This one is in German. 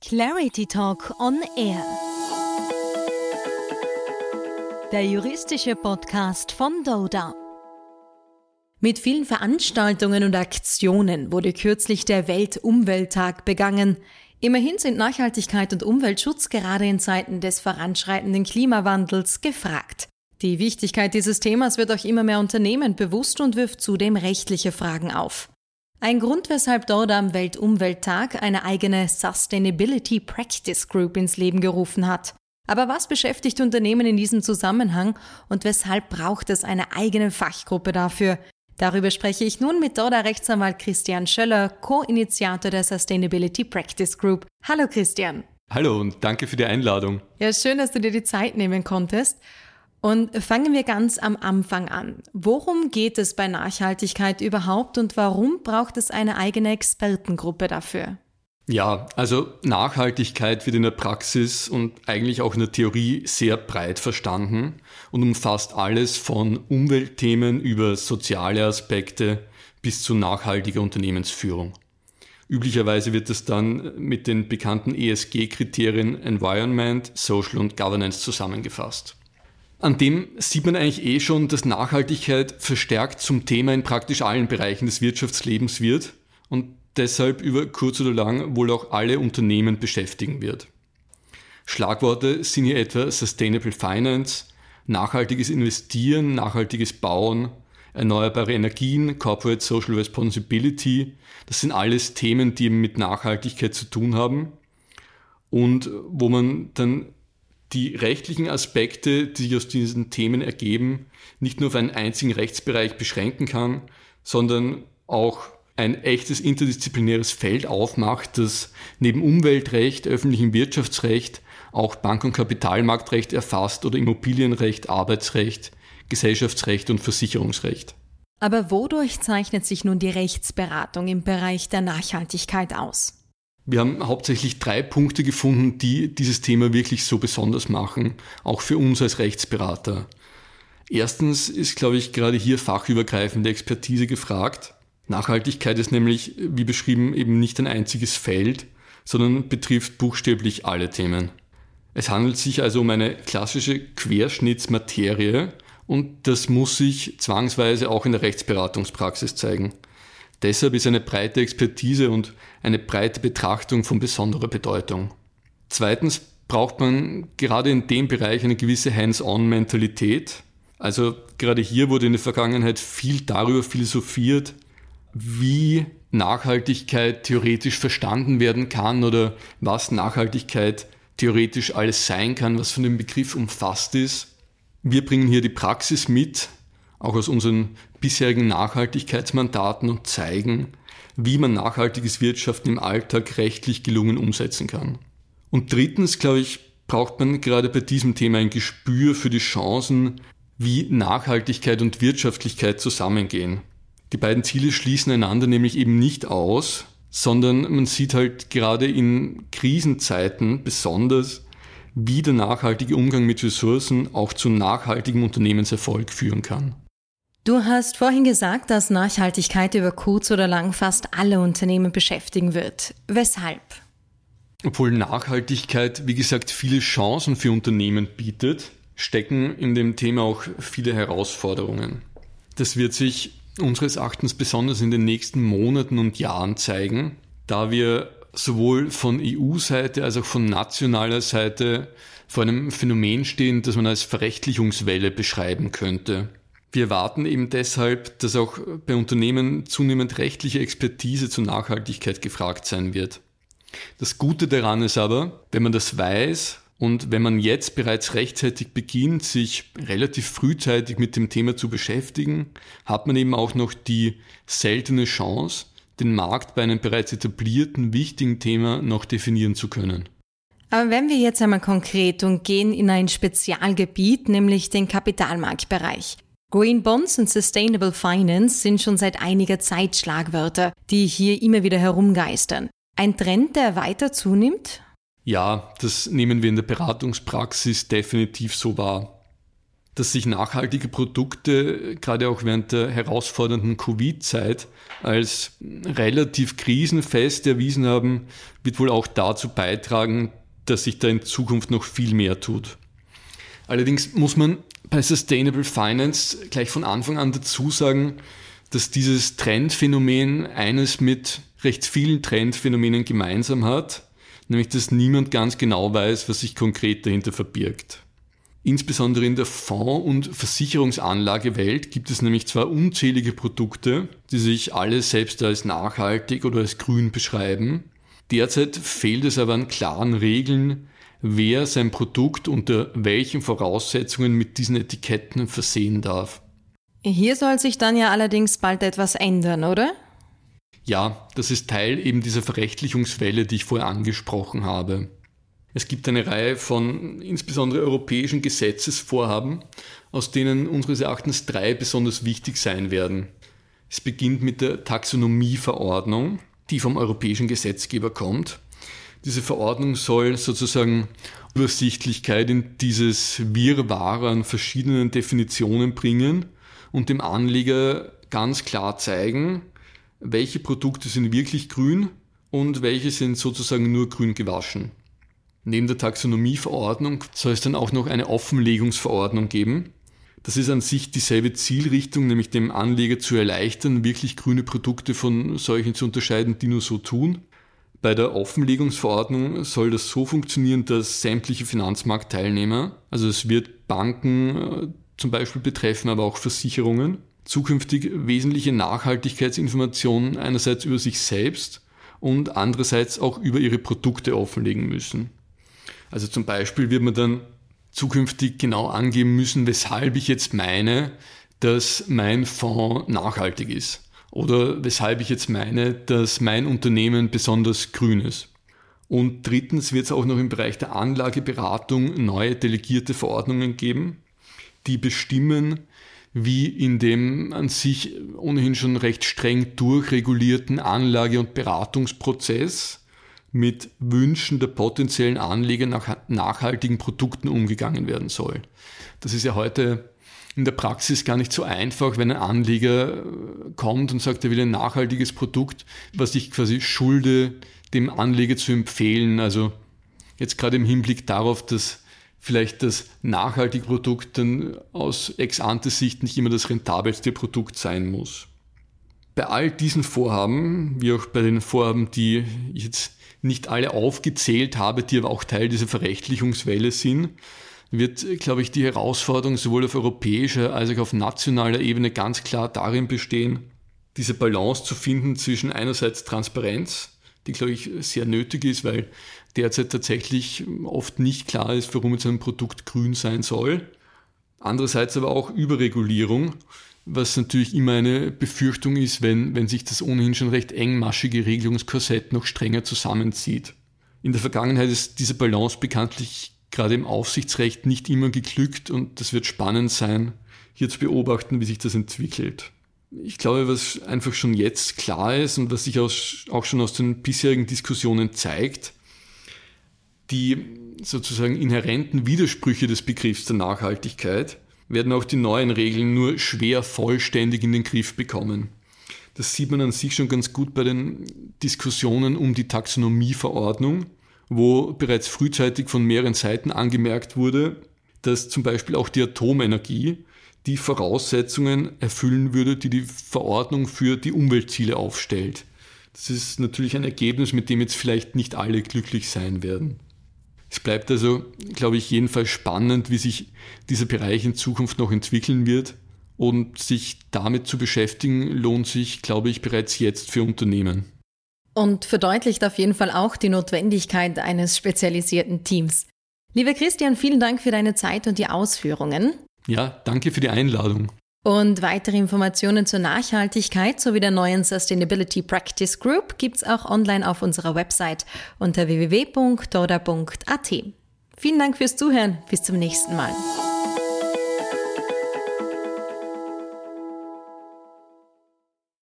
Clarity Talk on Air. Der juristische Podcast von Doda. Mit vielen Veranstaltungen und Aktionen wurde kürzlich der Weltumwelttag begangen. Immerhin sind Nachhaltigkeit und Umweltschutz gerade in Zeiten des voranschreitenden Klimawandels gefragt. Die Wichtigkeit dieses Themas wird auch immer mehr Unternehmen bewusst und wirft zudem rechtliche Fragen auf. Ein Grund, weshalb dort am Weltumwelttag eine eigene Sustainability Practice Group ins Leben gerufen hat. Aber was beschäftigt Unternehmen in diesem Zusammenhang und weshalb braucht es eine eigene Fachgruppe dafür? Darüber spreche ich nun mit Dorda Rechtsanwalt Christian Schöller, Co-Initiator der Sustainability Practice Group. Hallo Christian. Hallo und danke für die Einladung. Ja, schön, dass du dir die Zeit nehmen konntest. Und fangen wir ganz am Anfang an. Worum geht es bei Nachhaltigkeit überhaupt und warum braucht es eine eigene Expertengruppe dafür? Ja, also Nachhaltigkeit wird in der Praxis und eigentlich auch in der Theorie sehr breit verstanden und umfasst alles von Umweltthemen über soziale Aspekte bis zu nachhaltiger Unternehmensführung. Üblicherweise wird das dann mit den bekannten ESG-Kriterien Environment, Social und Governance zusammengefasst. An dem sieht man eigentlich eh schon, dass Nachhaltigkeit verstärkt zum Thema in praktisch allen Bereichen des Wirtschaftslebens wird und deshalb über kurz oder lang wohl auch alle Unternehmen beschäftigen wird. Schlagworte sind hier etwa Sustainable Finance, nachhaltiges Investieren, nachhaltiges Bauen, erneuerbare Energien, Corporate Social Responsibility. Das sind alles Themen, die mit Nachhaltigkeit zu tun haben und wo man dann die rechtlichen Aspekte, die sich aus diesen Themen ergeben, nicht nur auf einen einzigen Rechtsbereich beschränken kann, sondern auch ein echtes interdisziplinäres Feld aufmacht, das neben Umweltrecht, öffentlichem Wirtschaftsrecht auch Bank- und Kapitalmarktrecht erfasst oder Immobilienrecht, Arbeitsrecht, Gesellschaftsrecht und Versicherungsrecht. Aber wodurch zeichnet sich nun die Rechtsberatung im Bereich der Nachhaltigkeit aus? Wir haben hauptsächlich drei Punkte gefunden, die dieses Thema wirklich so besonders machen, auch für uns als Rechtsberater. Erstens ist, glaube ich, gerade hier fachübergreifende Expertise gefragt. Nachhaltigkeit ist nämlich, wie beschrieben, eben nicht ein einziges Feld, sondern betrifft buchstäblich alle Themen. Es handelt sich also um eine klassische Querschnittsmaterie und das muss sich zwangsweise auch in der Rechtsberatungspraxis zeigen. Deshalb ist eine breite Expertise und eine breite Betrachtung von besonderer Bedeutung. Zweitens braucht man gerade in dem Bereich eine gewisse Hands-on-Mentalität. Also gerade hier wurde in der Vergangenheit viel darüber philosophiert, wie Nachhaltigkeit theoretisch verstanden werden kann oder was Nachhaltigkeit theoretisch alles sein kann, was von dem Begriff umfasst ist. Wir bringen hier die Praxis mit, auch aus unseren bisherigen Nachhaltigkeitsmandaten und zeigen, wie man nachhaltiges Wirtschaften im Alltag rechtlich gelungen umsetzen kann. Und drittens, glaube ich, braucht man gerade bei diesem Thema ein Gespür für die Chancen, wie Nachhaltigkeit und Wirtschaftlichkeit zusammengehen. Die beiden Ziele schließen einander nämlich eben nicht aus, sondern man sieht halt gerade in Krisenzeiten besonders, wie der nachhaltige Umgang mit Ressourcen auch zu nachhaltigem Unternehmenserfolg führen kann. Du hast vorhin gesagt, dass Nachhaltigkeit über kurz oder lang fast alle Unternehmen beschäftigen wird. Weshalb? Obwohl Nachhaltigkeit, wie gesagt, viele Chancen für Unternehmen bietet, stecken in dem Thema auch viele Herausforderungen. Das wird sich unseres Erachtens besonders in den nächsten Monaten und Jahren zeigen, da wir sowohl von EU-Seite als auch von nationaler Seite vor einem Phänomen stehen, das man als Verrechtlichungswelle beschreiben könnte. Wir erwarten eben deshalb, dass auch bei Unternehmen zunehmend rechtliche Expertise zur Nachhaltigkeit gefragt sein wird. Das Gute daran ist aber, wenn man das weiß und wenn man jetzt bereits rechtzeitig beginnt, sich relativ frühzeitig mit dem Thema zu beschäftigen, hat man eben auch noch die seltene Chance, den Markt bei einem bereits etablierten, wichtigen Thema noch definieren zu können. Aber wenn wir jetzt einmal konkret und gehen in ein Spezialgebiet, nämlich den Kapitalmarktbereich. Green Bonds und Sustainable Finance sind schon seit einiger Zeit Schlagwörter, die hier immer wieder herumgeistern. Ein Trend, der weiter zunimmt? Ja, das nehmen wir in der Beratungspraxis definitiv so wahr. dass sich nachhaltige Produkte gerade auch während der herausfordernden Covid-Zeit als relativ krisenfest erwiesen haben, wird wohl auch dazu beitragen, dass sich da in Zukunft noch viel mehr tut. Allerdings muss man bei Sustainable Finance gleich von Anfang an dazu sagen, dass dieses Trendphänomen eines mit recht vielen Trendphänomenen gemeinsam hat, nämlich dass niemand ganz genau weiß, was sich konkret dahinter verbirgt. Insbesondere in der Fonds- und Versicherungsanlagewelt gibt es nämlich zwar unzählige Produkte, die sich alle selbst als nachhaltig oder als grün beschreiben. Derzeit fehlt es aber an klaren Regeln, wer sein Produkt unter welchen Voraussetzungen mit diesen Etiketten versehen darf. Hier soll sich dann ja allerdings bald etwas ändern, oder? Ja, das ist Teil eben dieser Verrechtlichungswelle, die ich vorher angesprochen habe. Es gibt eine Reihe von insbesondere europäischen Gesetzesvorhaben, aus denen unseres Erachtens drei besonders wichtig sein werden. Es beginnt mit der Taxonomieverordnung, die vom europäischen Gesetzgeber kommt. Diese Verordnung soll sozusagen Übersichtlichkeit in dieses Wirrwarr an verschiedenen Definitionen bringen und dem Anleger ganz klar zeigen, welche Produkte sind wirklich grün und welche sind sozusagen nur grün gewaschen. Neben der Taxonomieverordnung soll es dann auch noch eine Offenlegungsverordnung geben. Das ist an sich dieselbe Zielrichtung, nämlich dem Anleger zu erleichtern, wirklich grüne Produkte von solchen zu unterscheiden, die nur so tun. Bei der Offenlegungsverordnung soll das so funktionieren, dass sämtliche Finanzmarktteilnehmer, also es wird Banken äh, zum Beispiel betreffen, aber auch Versicherungen, zukünftig wesentliche Nachhaltigkeitsinformationen einerseits über sich selbst und andererseits auch über ihre Produkte offenlegen müssen. Also zum Beispiel wird man dann zukünftig genau angeben müssen, weshalb ich jetzt meine, dass mein Fonds nachhaltig ist oder weshalb ich jetzt meine, dass mein Unternehmen besonders grün ist. Und drittens wird es auch noch im Bereich der Anlageberatung neue delegierte Verordnungen geben, die bestimmen, wie in dem an sich ohnehin schon recht streng durchregulierten Anlage- und Beratungsprozess mit Wünschen der potenziellen Anleger nach nachhaltigen Produkten umgegangen werden soll. Das ist ja heute in der Praxis gar nicht so einfach, wenn ein Anleger äh, kommt und sagt, er will ein nachhaltiges Produkt, was ich quasi schulde, dem Anleger zu empfehlen. Also jetzt gerade im Hinblick darauf, dass vielleicht das nachhaltige Produkt dann aus Ex-ante-Sicht nicht immer das rentabelste Produkt sein muss. Bei all diesen Vorhaben, wie auch bei den Vorhaben, die ich jetzt nicht alle aufgezählt habe, die aber auch Teil dieser Verrechtlichungswelle sind, wird, glaube ich, die Herausforderung sowohl auf europäischer als auch auf nationaler Ebene ganz klar darin bestehen, diese Balance zu finden zwischen einerseits Transparenz, die, glaube ich, sehr nötig ist, weil derzeit tatsächlich oft nicht klar ist, warum jetzt ein Produkt grün sein soll. Andererseits aber auch Überregulierung, was natürlich immer eine Befürchtung ist, wenn, wenn sich das ohnehin schon recht engmaschige Regelungskorsett noch strenger zusammenzieht. In der Vergangenheit ist diese Balance bekanntlich gerade im Aufsichtsrecht nicht immer geglückt und das wird spannend sein, hier zu beobachten, wie sich das entwickelt. Ich glaube, was einfach schon jetzt klar ist und was sich auch schon aus den bisherigen Diskussionen zeigt, die sozusagen inhärenten Widersprüche des Begriffs der Nachhaltigkeit werden auch die neuen Regeln nur schwer vollständig in den Griff bekommen. Das sieht man an sich schon ganz gut bei den Diskussionen um die Taxonomieverordnung, wo bereits frühzeitig von mehreren Seiten angemerkt wurde, dass zum Beispiel auch die Atomenergie die Voraussetzungen erfüllen würde, die die Verordnung für die Umweltziele aufstellt. Das ist natürlich ein Ergebnis, mit dem jetzt vielleicht nicht alle glücklich sein werden. Es bleibt also, glaube ich, jedenfalls spannend, wie sich dieser Bereich in Zukunft noch entwickeln wird. Und sich damit zu beschäftigen, lohnt sich, glaube ich, bereits jetzt für Unternehmen. Und verdeutlicht auf jeden Fall auch die Notwendigkeit eines spezialisierten Teams. Lieber Christian, vielen Dank für deine Zeit und die Ausführungen. Ja, danke für die Einladung. Und weitere Informationen zur Nachhaltigkeit sowie der neuen Sustainability Practice Group gibt's auch online auf unserer Website unter www.doda.at. Vielen Dank fürs Zuhören. Bis zum nächsten Mal.